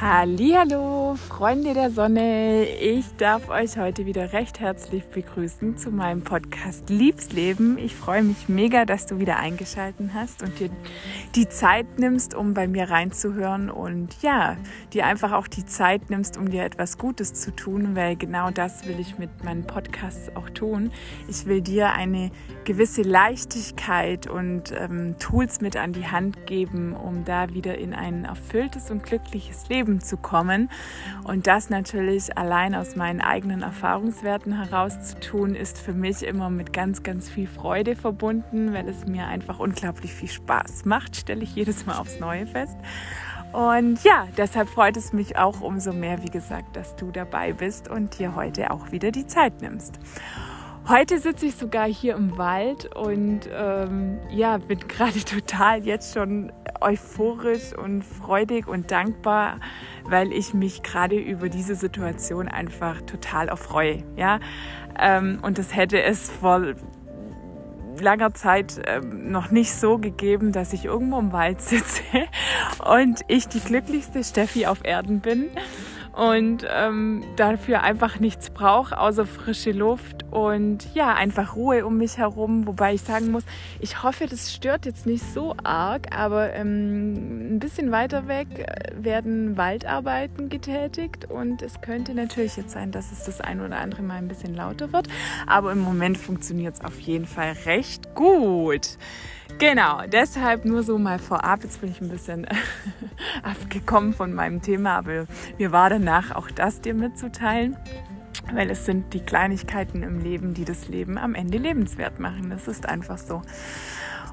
Hallo, Freunde der Sonne. Ich darf euch heute wieder recht herzlich begrüßen zu meinem Podcast Liebsleben. Ich freue mich mega, dass du wieder eingeschaltet hast und dir die Zeit nimmst, um bei mir reinzuhören und ja, dir einfach auch die Zeit nimmst, um dir etwas Gutes zu tun, weil genau das will ich mit meinen Podcasts auch tun. Ich will dir eine gewisse Leichtigkeit und ähm, Tools mit an die Hand geben, um da wieder in ein erfülltes und glückliches Leben Leben zu kommen. Und das natürlich allein aus meinen eigenen Erfahrungswerten heraus zu tun, ist für mich immer mit ganz, ganz viel Freude verbunden, weil es mir einfach unglaublich viel Spaß macht, stelle ich jedes Mal aufs Neue fest. Und ja, deshalb freut es mich auch umso mehr, wie gesagt, dass du dabei bist und dir heute auch wieder die Zeit nimmst. Heute sitze ich sogar hier im Wald und ähm, ja, bin gerade total jetzt schon euphorisch und freudig und dankbar, weil ich mich gerade über diese Situation einfach total erfreue. Ja? Ähm, und das hätte es vor langer Zeit ähm, noch nicht so gegeben, dass ich irgendwo im Wald sitze und ich die glücklichste Steffi auf Erden bin und ähm, dafür einfach nichts brauche, außer frische Luft und ja, einfach Ruhe um mich herum. Wobei ich sagen muss, ich hoffe, das stört jetzt nicht so arg, aber ähm, ein bisschen weiter weg äh, werden Waldarbeiten getätigt und es könnte natürlich jetzt sein, dass es das ein oder andere mal ein bisschen lauter wird, aber im Moment funktioniert es auf jeden Fall recht gut. Genau, deshalb nur so mal vorab. Jetzt bin ich ein bisschen abgekommen von meinem Thema, aber mir war danach auch das dir mitzuteilen, weil es sind die Kleinigkeiten im Leben, die das Leben am Ende lebenswert machen. Das ist einfach so.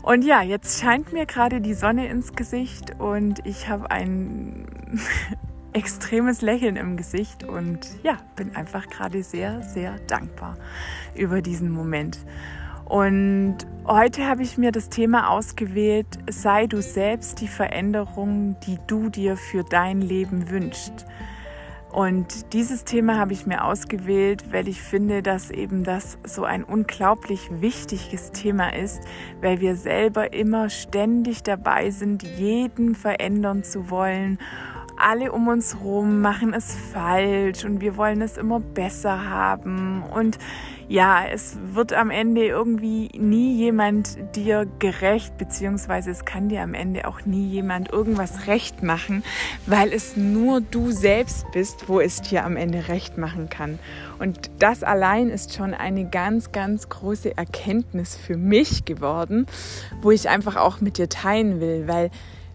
Und ja, jetzt scheint mir gerade die Sonne ins Gesicht und ich habe ein extremes Lächeln im Gesicht und ja, bin einfach gerade sehr, sehr dankbar über diesen Moment. Und heute habe ich mir das Thema ausgewählt, sei du selbst die Veränderung, die du dir für dein Leben wünschst. Und dieses Thema habe ich mir ausgewählt, weil ich finde, dass eben das so ein unglaublich wichtiges Thema ist, weil wir selber immer ständig dabei sind, jeden verändern zu wollen alle um uns herum machen es falsch und wir wollen es immer besser haben. Und ja, es wird am Ende irgendwie nie jemand dir gerecht, beziehungsweise es kann dir am Ende auch nie jemand irgendwas recht machen, weil es nur du selbst bist, wo es dir am Ende recht machen kann. Und das allein ist schon eine ganz, ganz große Erkenntnis für mich geworden, wo ich einfach auch mit dir teilen will, weil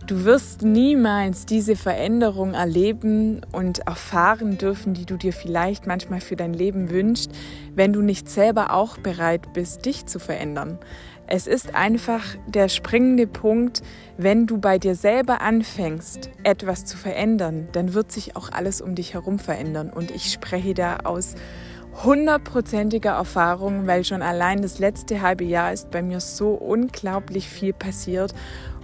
Du wirst niemals diese Veränderung erleben und erfahren dürfen, die du dir vielleicht manchmal für dein Leben wünschst, wenn du nicht selber auch bereit bist, dich zu verändern. Es ist einfach der springende Punkt, wenn du bei dir selber anfängst, etwas zu verändern, dann wird sich auch alles um dich herum verändern. Und ich spreche da aus hundertprozentiger Erfahrung, weil schon allein das letzte halbe Jahr ist bei mir so unglaublich viel passiert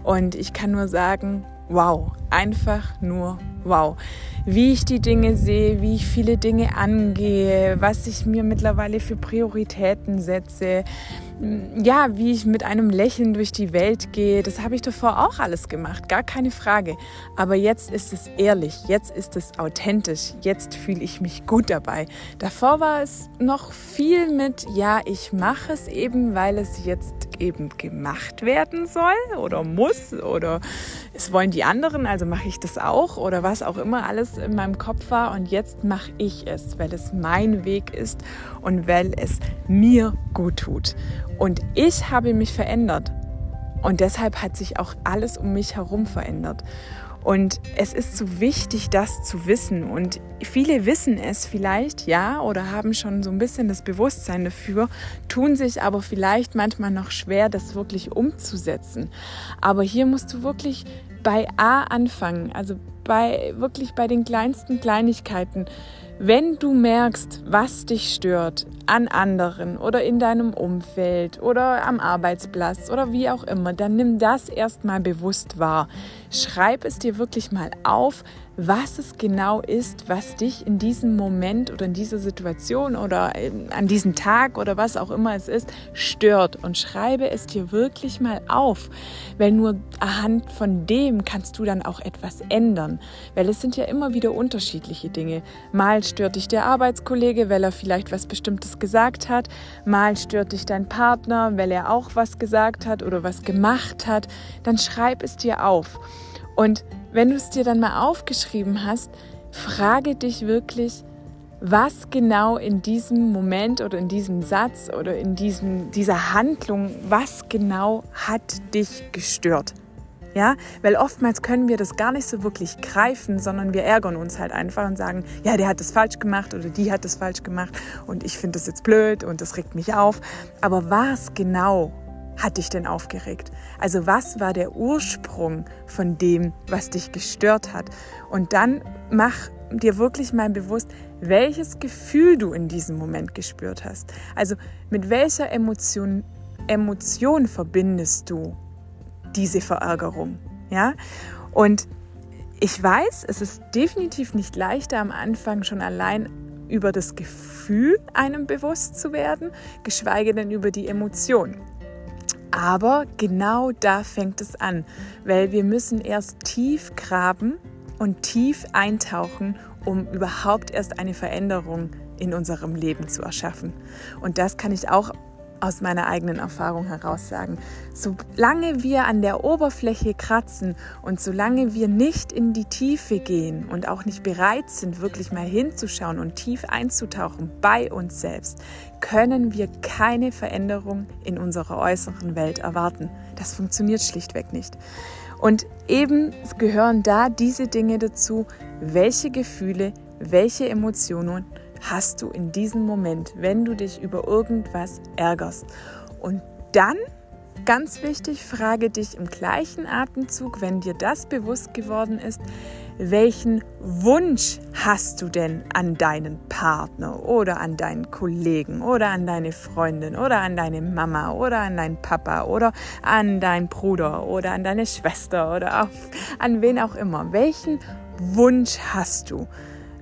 und ich kann nur sagen, wow, einfach nur wow. Wie ich die Dinge sehe, wie ich viele Dinge angehe, was ich mir mittlerweile für Prioritäten setze, ja, wie ich mit einem Lächeln durch die Welt gehe, das habe ich davor auch alles gemacht, gar keine Frage. Aber jetzt ist es ehrlich, jetzt ist es authentisch, jetzt fühle ich mich gut dabei. Davor war es noch viel mit, ja, ich mache es eben, weil es jetzt eben gemacht werden soll oder muss oder es wollen die anderen, also mache ich das auch oder was auch immer alles in meinem Kopf war und jetzt mache ich es, weil es mein Weg ist und weil es mir gut tut. Und ich habe mich verändert. Und deshalb hat sich auch alles um mich herum verändert. Und es ist so wichtig, das zu wissen. Und viele wissen es vielleicht, ja, oder haben schon so ein bisschen das Bewusstsein dafür, tun sich aber vielleicht manchmal noch schwer, das wirklich umzusetzen. Aber hier musst du wirklich bei A anfangen, also bei wirklich bei den kleinsten Kleinigkeiten. Wenn du merkst, was dich stört an anderen oder in deinem Umfeld oder am Arbeitsplatz oder wie auch immer, dann nimm das erstmal bewusst wahr. Schreib es dir wirklich mal auf, was es genau ist, was dich in diesem Moment oder in dieser Situation oder ähm, an diesem Tag oder was auch immer es ist, stört. Und schreibe es dir wirklich mal auf, weil nur anhand von dem kannst du dann auch etwas ändern. Weil es sind ja immer wieder unterschiedliche Dinge. Mal stört dich der Arbeitskollege, weil er vielleicht was Bestimmtes gesagt hat. Mal stört dich dein Partner, weil er auch was gesagt hat oder was gemacht hat. Dann schreib es dir auf. Und wenn du es dir dann mal aufgeschrieben hast, frage dich wirklich, was genau in diesem Moment oder in diesem Satz oder in diesem, dieser Handlung, was genau hat dich gestört? Ja, weil oftmals können wir das gar nicht so wirklich greifen, sondern wir ärgern uns halt einfach und sagen, ja, der hat das falsch gemacht oder die hat das falsch gemacht und ich finde das jetzt blöd und das regt mich auf. Aber was genau hat dich denn aufgeregt? Also was war der Ursprung von dem, was dich gestört hat? Und dann mach dir wirklich mal bewusst, welches Gefühl du in diesem Moment gespürt hast. Also mit welcher Emotion, Emotion verbindest du diese Verärgerung? Ja? Und ich weiß, es ist definitiv nicht leichter am Anfang schon allein über das Gefühl einem bewusst zu werden, geschweige denn über die Emotion. Aber genau da fängt es an, weil wir müssen erst tief graben und tief eintauchen, um überhaupt erst eine Veränderung in unserem Leben zu erschaffen. Und das kann ich auch aus meiner eigenen Erfahrung heraus sagen. Solange wir an der Oberfläche kratzen und solange wir nicht in die Tiefe gehen und auch nicht bereit sind, wirklich mal hinzuschauen und tief einzutauchen bei uns selbst, können wir keine Veränderung in unserer äußeren Welt erwarten. Das funktioniert schlichtweg nicht. Und eben gehören da diese Dinge dazu, welche Gefühle, welche Emotionen hast du in diesem Moment, wenn du dich über irgendwas ärgerst. Und dann, ganz wichtig, frage dich im gleichen Atemzug, wenn dir das bewusst geworden ist, welchen Wunsch hast du denn an deinen Partner oder an deinen Kollegen oder an deine Freundin oder an deine Mama oder an deinen Papa oder an deinen Bruder oder an deine Schwester oder auch an wen auch immer? Welchen Wunsch hast du?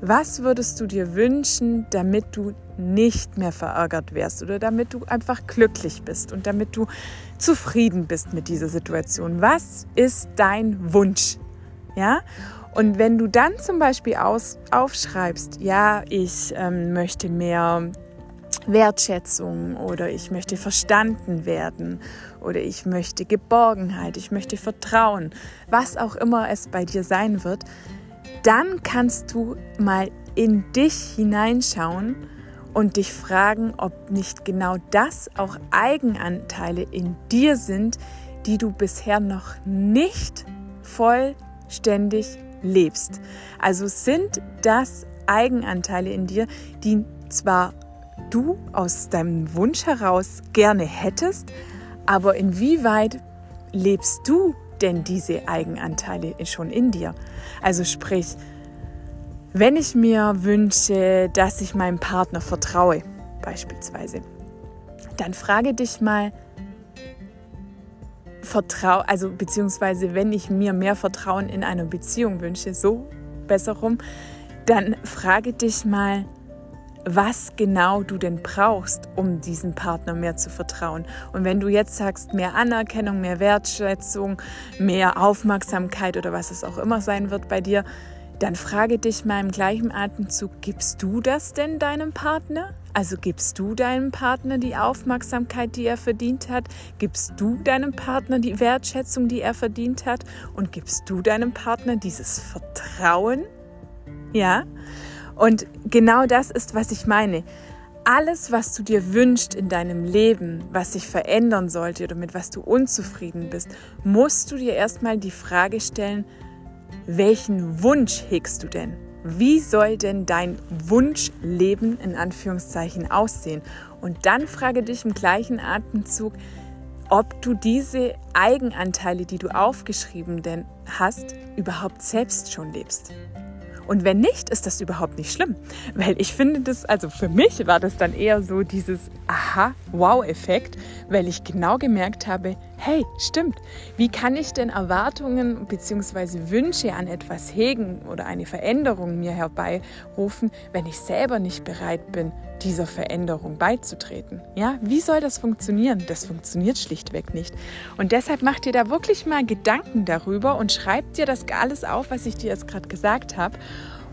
Was würdest du dir wünschen, damit du nicht mehr verärgert wärst oder damit du einfach glücklich bist und damit du zufrieden bist mit dieser Situation? Was ist dein Wunsch? Ja? Und wenn du dann zum Beispiel aus, aufschreibst, ja, ich ähm, möchte mehr Wertschätzung oder ich möchte verstanden werden oder ich möchte Geborgenheit, ich möchte Vertrauen, was auch immer es bei dir sein wird, dann kannst du mal in dich hineinschauen und dich fragen, ob nicht genau das auch Eigenanteile in dir sind, die du bisher noch nicht vollständig lebst. Also sind das Eigenanteile in dir, die zwar du aus deinem Wunsch heraus gerne hättest, aber inwieweit lebst du denn diese Eigenanteile schon in dir? Also sprich, wenn ich mir wünsche, dass ich meinem Partner vertraue, beispielsweise, dann frage dich mal, Vertrau also beziehungsweise wenn ich mir mehr Vertrauen in einer Beziehung wünsche, so besser rum, dann frage dich mal, was genau du denn brauchst, um diesem Partner mehr zu vertrauen. Und wenn du jetzt sagst, mehr Anerkennung, mehr Wertschätzung, mehr Aufmerksamkeit oder was es auch immer sein wird bei dir, dann frage dich mal im gleichen Atemzug, gibst du das denn deinem Partner? Also gibst du deinem Partner die Aufmerksamkeit, die er verdient hat? Gibst du deinem Partner die Wertschätzung, die er verdient hat? Und gibst du deinem Partner dieses Vertrauen? Ja? Und genau das ist, was ich meine. Alles, was du dir wünschst in deinem Leben, was sich verändern sollte oder mit was du unzufrieden bist, musst du dir erstmal die Frage stellen, welchen Wunsch hegst du denn? Wie soll denn dein Wunschleben in Anführungszeichen aussehen? Und dann frage dich im gleichen Atemzug, ob du diese Eigenanteile, die du aufgeschrieben hast, überhaupt selbst schon lebst. Und wenn nicht, ist das überhaupt nicht schlimm. Weil ich finde das, also für mich war das dann eher so dieses Aha-Wow-Effekt, weil ich genau gemerkt habe, hey, stimmt, wie kann ich denn Erwartungen bzw. Wünsche an etwas hegen oder eine Veränderung mir herbeirufen, wenn ich selber nicht bereit bin, dieser Veränderung beizutreten? Ja, wie soll das funktionieren? Das funktioniert schlichtweg nicht. Und deshalb mach dir da wirklich mal Gedanken darüber und schreib dir das alles auf, was ich dir jetzt gerade gesagt habe.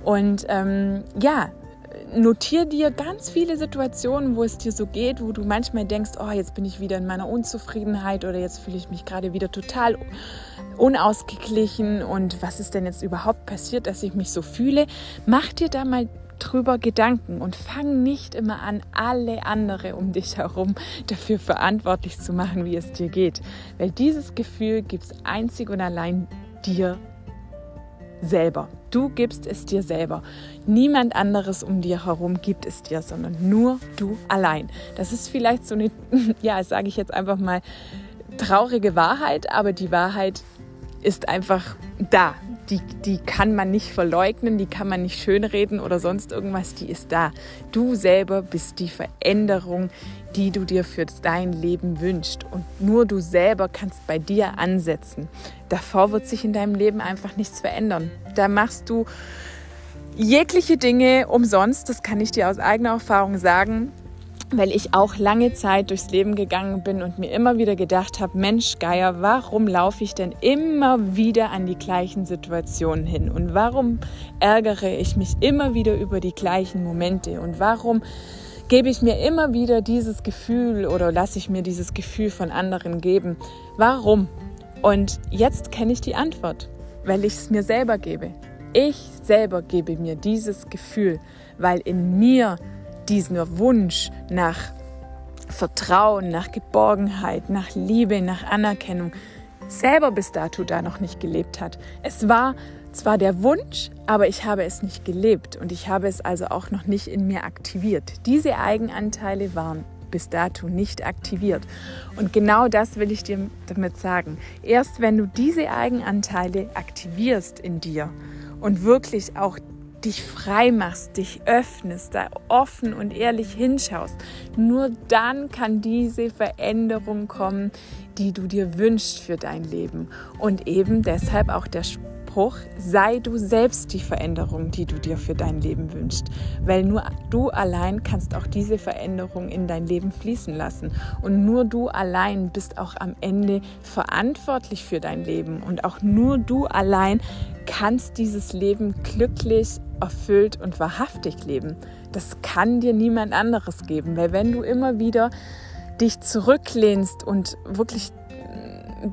Und ähm, ja, notiere dir ganz viele Situationen, wo es dir so geht, wo du manchmal denkst, oh, jetzt bin ich wieder in meiner Unzufriedenheit oder jetzt fühle ich mich gerade wieder total unausgeglichen und was ist denn jetzt überhaupt passiert, dass ich mich so fühle? Mach dir da mal drüber Gedanken und fang nicht immer an, alle andere um dich herum dafür verantwortlich zu machen, wie es dir geht. Weil dieses Gefühl gibt es einzig und allein dir selber. Du gibst es dir selber. Niemand anderes um dir herum gibt es dir, sondern nur du allein. Das ist vielleicht so eine, ja, sage ich jetzt einfach mal, traurige Wahrheit, aber die Wahrheit ist einfach da. Die, die kann man nicht verleugnen, die kann man nicht schönreden oder sonst irgendwas, die ist da. Du selber bist die Veränderung, die du dir für dein Leben wünschst. Und nur du selber kannst bei dir ansetzen. Davor wird sich in deinem Leben einfach nichts verändern. Da machst du jegliche Dinge umsonst, das kann ich dir aus eigener Erfahrung sagen weil ich auch lange Zeit durchs Leben gegangen bin und mir immer wieder gedacht habe, Mensch Geier, warum laufe ich denn immer wieder an die gleichen Situationen hin und warum ärgere ich mich immer wieder über die gleichen Momente und warum gebe ich mir immer wieder dieses Gefühl oder lasse ich mir dieses Gefühl von anderen geben? Warum? Und jetzt kenne ich die Antwort, weil ich es mir selber gebe. Ich selber gebe mir dieses Gefühl, weil in mir diesen Wunsch nach Vertrauen, nach Geborgenheit, nach Liebe, nach Anerkennung selber bis dato da noch nicht gelebt hat. Es war zwar der Wunsch, aber ich habe es nicht gelebt und ich habe es also auch noch nicht in mir aktiviert. Diese Eigenanteile waren bis dato nicht aktiviert. Und genau das will ich dir damit sagen. Erst wenn du diese Eigenanteile aktivierst in dir und wirklich auch dich frei machst, dich öffnest, da offen und ehrlich hinschaust, nur dann kann diese Veränderung kommen, die du dir wünschst für dein Leben. Und eben deshalb auch der Spruch, sei du selbst die Veränderung, die du dir für dein Leben wünschst. Weil nur du allein kannst auch diese Veränderung in dein Leben fließen lassen. Und nur du allein bist auch am Ende verantwortlich für dein Leben. Und auch nur du allein kannst dieses Leben glücklich, erfüllt und wahrhaftig leben. Das kann dir niemand anderes geben. Weil wenn du immer wieder dich zurücklehnst und wirklich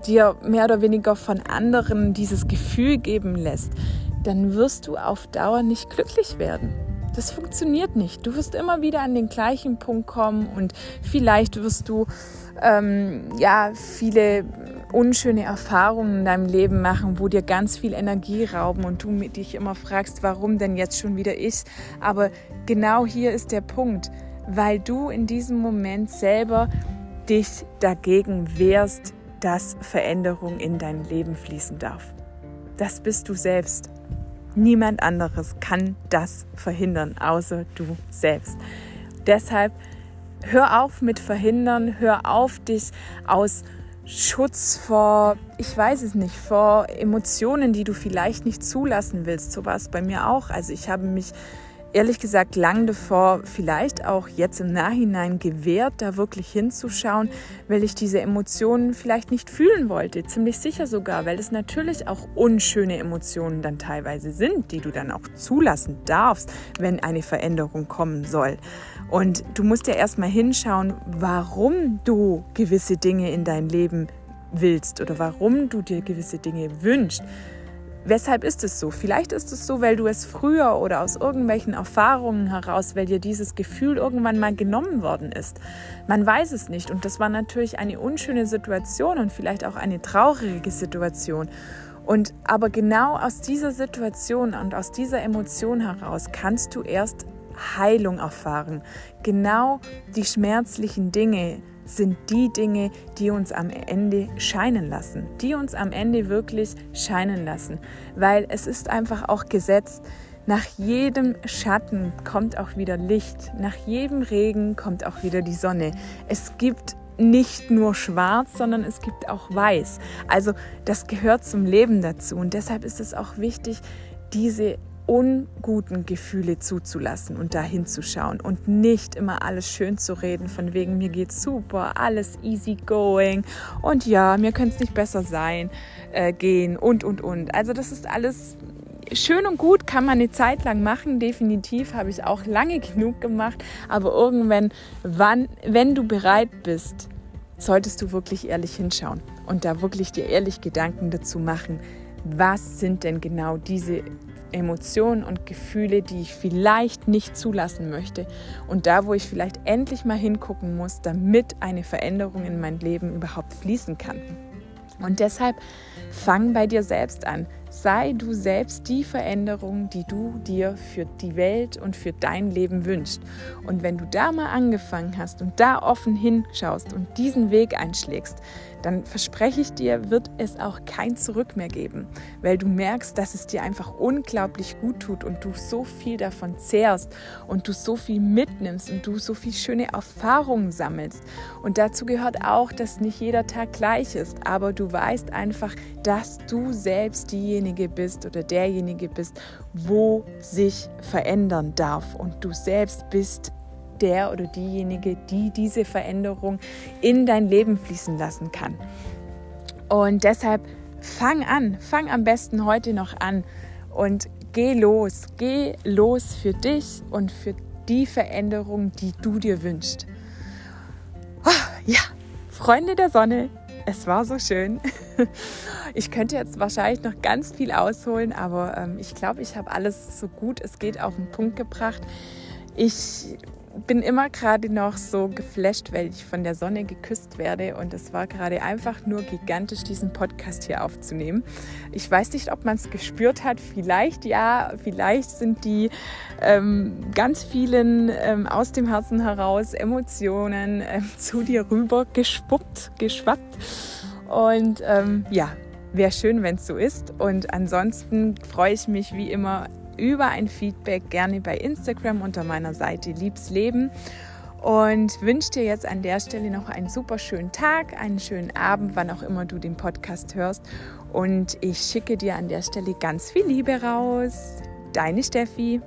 dir mehr oder weniger von anderen dieses Gefühl geben lässt, dann wirst du auf Dauer nicht glücklich werden. Das funktioniert nicht. Du wirst immer wieder an den gleichen Punkt kommen und vielleicht wirst du ähm, ja viele unschöne Erfahrungen in deinem Leben machen, wo dir ganz viel Energie rauben und du dich immer fragst, warum denn jetzt schon wieder ich? Aber genau hier ist der Punkt, weil du in diesem Moment selber dich dagegen wehrst, dass Veränderung in dein Leben fließen darf. Das bist du selbst. Niemand anderes kann das verhindern, außer du selbst. Deshalb hör auf mit verhindern, hör auf dich aus Schutz vor, ich weiß es nicht, vor Emotionen, die du vielleicht nicht zulassen willst. So war es bei mir auch. Also ich habe mich ehrlich gesagt lang davor, vielleicht auch jetzt im Nachhinein gewehrt, da wirklich hinzuschauen, weil ich diese Emotionen vielleicht nicht fühlen wollte. Ziemlich sicher sogar, weil es natürlich auch unschöne Emotionen dann teilweise sind, die du dann auch zulassen darfst, wenn eine Veränderung kommen soll. Und du musst ja erstmal hinschauen, warum du gewisse Dinge in dein Leben willst oder warum du dir gewisse Dinge wünschst. Weshalb ist es so? Vielleicht ist es so, weil du es früher oder aus irgendwelchen Erfahrungen heraus, weil dir dieses Gefühl irgendwann mal genommen worden ist. Man weiß es nicht und das war natürlich eine unschöne Situation und vielleicht auch eine traurige Situation. Und aber genau aus dieser Situation und aus dieser Emotion heraus kannst du erst Heilung erfahren. Genau die schmerzlichen Dinge, sind die Dinge, die uns am Ende scheinen lassen, die uns am Ende wirklich scheinen lassen, weil es ist einfach auch gesetzt, nach jedem Schatten kommt auch wieder Licht, nach jedem Regen kommt auch wieder die Sonne. Es gibt nicht nur schwarz, sondern es gibt auch weiß. Also das gehört zum Leben dazu und deshalb ist es auch wichtig, diese unguten Gefühle zuzulassen und da hinzuschauen und nicht immer alles schön zu reden, von wegen mir geht's super, alles easy going und ja, mir könnte es nicht besser sein, äh, gehen und und und. Also das ist alles schön und gut, kann man eine Zeit lang machen, definitiv habe ich auch lange genug gemacht, aber irgendwann, wann, wenn du bereit bist, solltest du wirklich ehrlich hinschauen und da wirklich dir ehrlich Gedanken dazu machen, was sind denn genau diese Emotionen und Gefühle, die ich vielleicht nicht zulassen möchte und da, wo ich vielleicht endlich mal hingucken muss, damit eine Veränderung in mein Leben überhaupt fließen kann. Und deshalb fang bei dir selbst an. Sei du selbst die Veränderung, die du dir für die Welt und für dein Leben wünschst. Und wenn du da mal angefangen hast und da offen hinschaust und diesen Weg einschlägst, dann verspreche ich dir, wird es auch kein Zurück mehr geben, weil du merkst, dass es dir einfach unglaublich gut tut und du so viel davon zehrst und du so viel mitnimmst und du so viel schöne Erfahrungen sammelst. Und dazu gehört auch, dass nicht jeder Tag gleich ist, aber du weißt einfach, dass du selbst diejenige bist oder derjenige bist, wo sich verändern darf und du selbst bist der oder diejenige, die diese Veränderung in dein Leben fließen lassen kann. Und deshalb fang an, fang am besten heute noch an und geh los, geh los für dich und für die Veränderung, die du dir wünschst. Oh, ja, Freunde der Sonne, es war so schön. Ich könnte jetzt wahrscheinlich noch ganz viel ausholen, aber ähm, ich glaube, ich habe alles so gut es geht auf den Punkt gebracht. Ich bin immer gerade noch so geflasht, weil ich von der Sonne geküsst werde und es war gerade einfach nur gigantisch, diesen Podcast hier aufzunehmen. Ich weiß nicht, ob man es gespürt hat, vielleicht ja, vielleicht sind die ähm, ganz vielen ähm, aus dem Herzen heraus Emotionen ähm, zu dir rüber geschwuppt, geschwappt und ähm, ja, wäre schön, wenn es so ist. Und ansonsten freue ich mich wie immer über ein Feedback gerne bei Instagram unter meiner Seite Liebs Leben und wünsche dir jetzt an der Stelle noch einen super schönen Tag, einen schönen Abend, wann auch immer du den Podcast hörst. Und ich schicke dir an der Stelle ganz viel Liebe raus. Deine Steffi.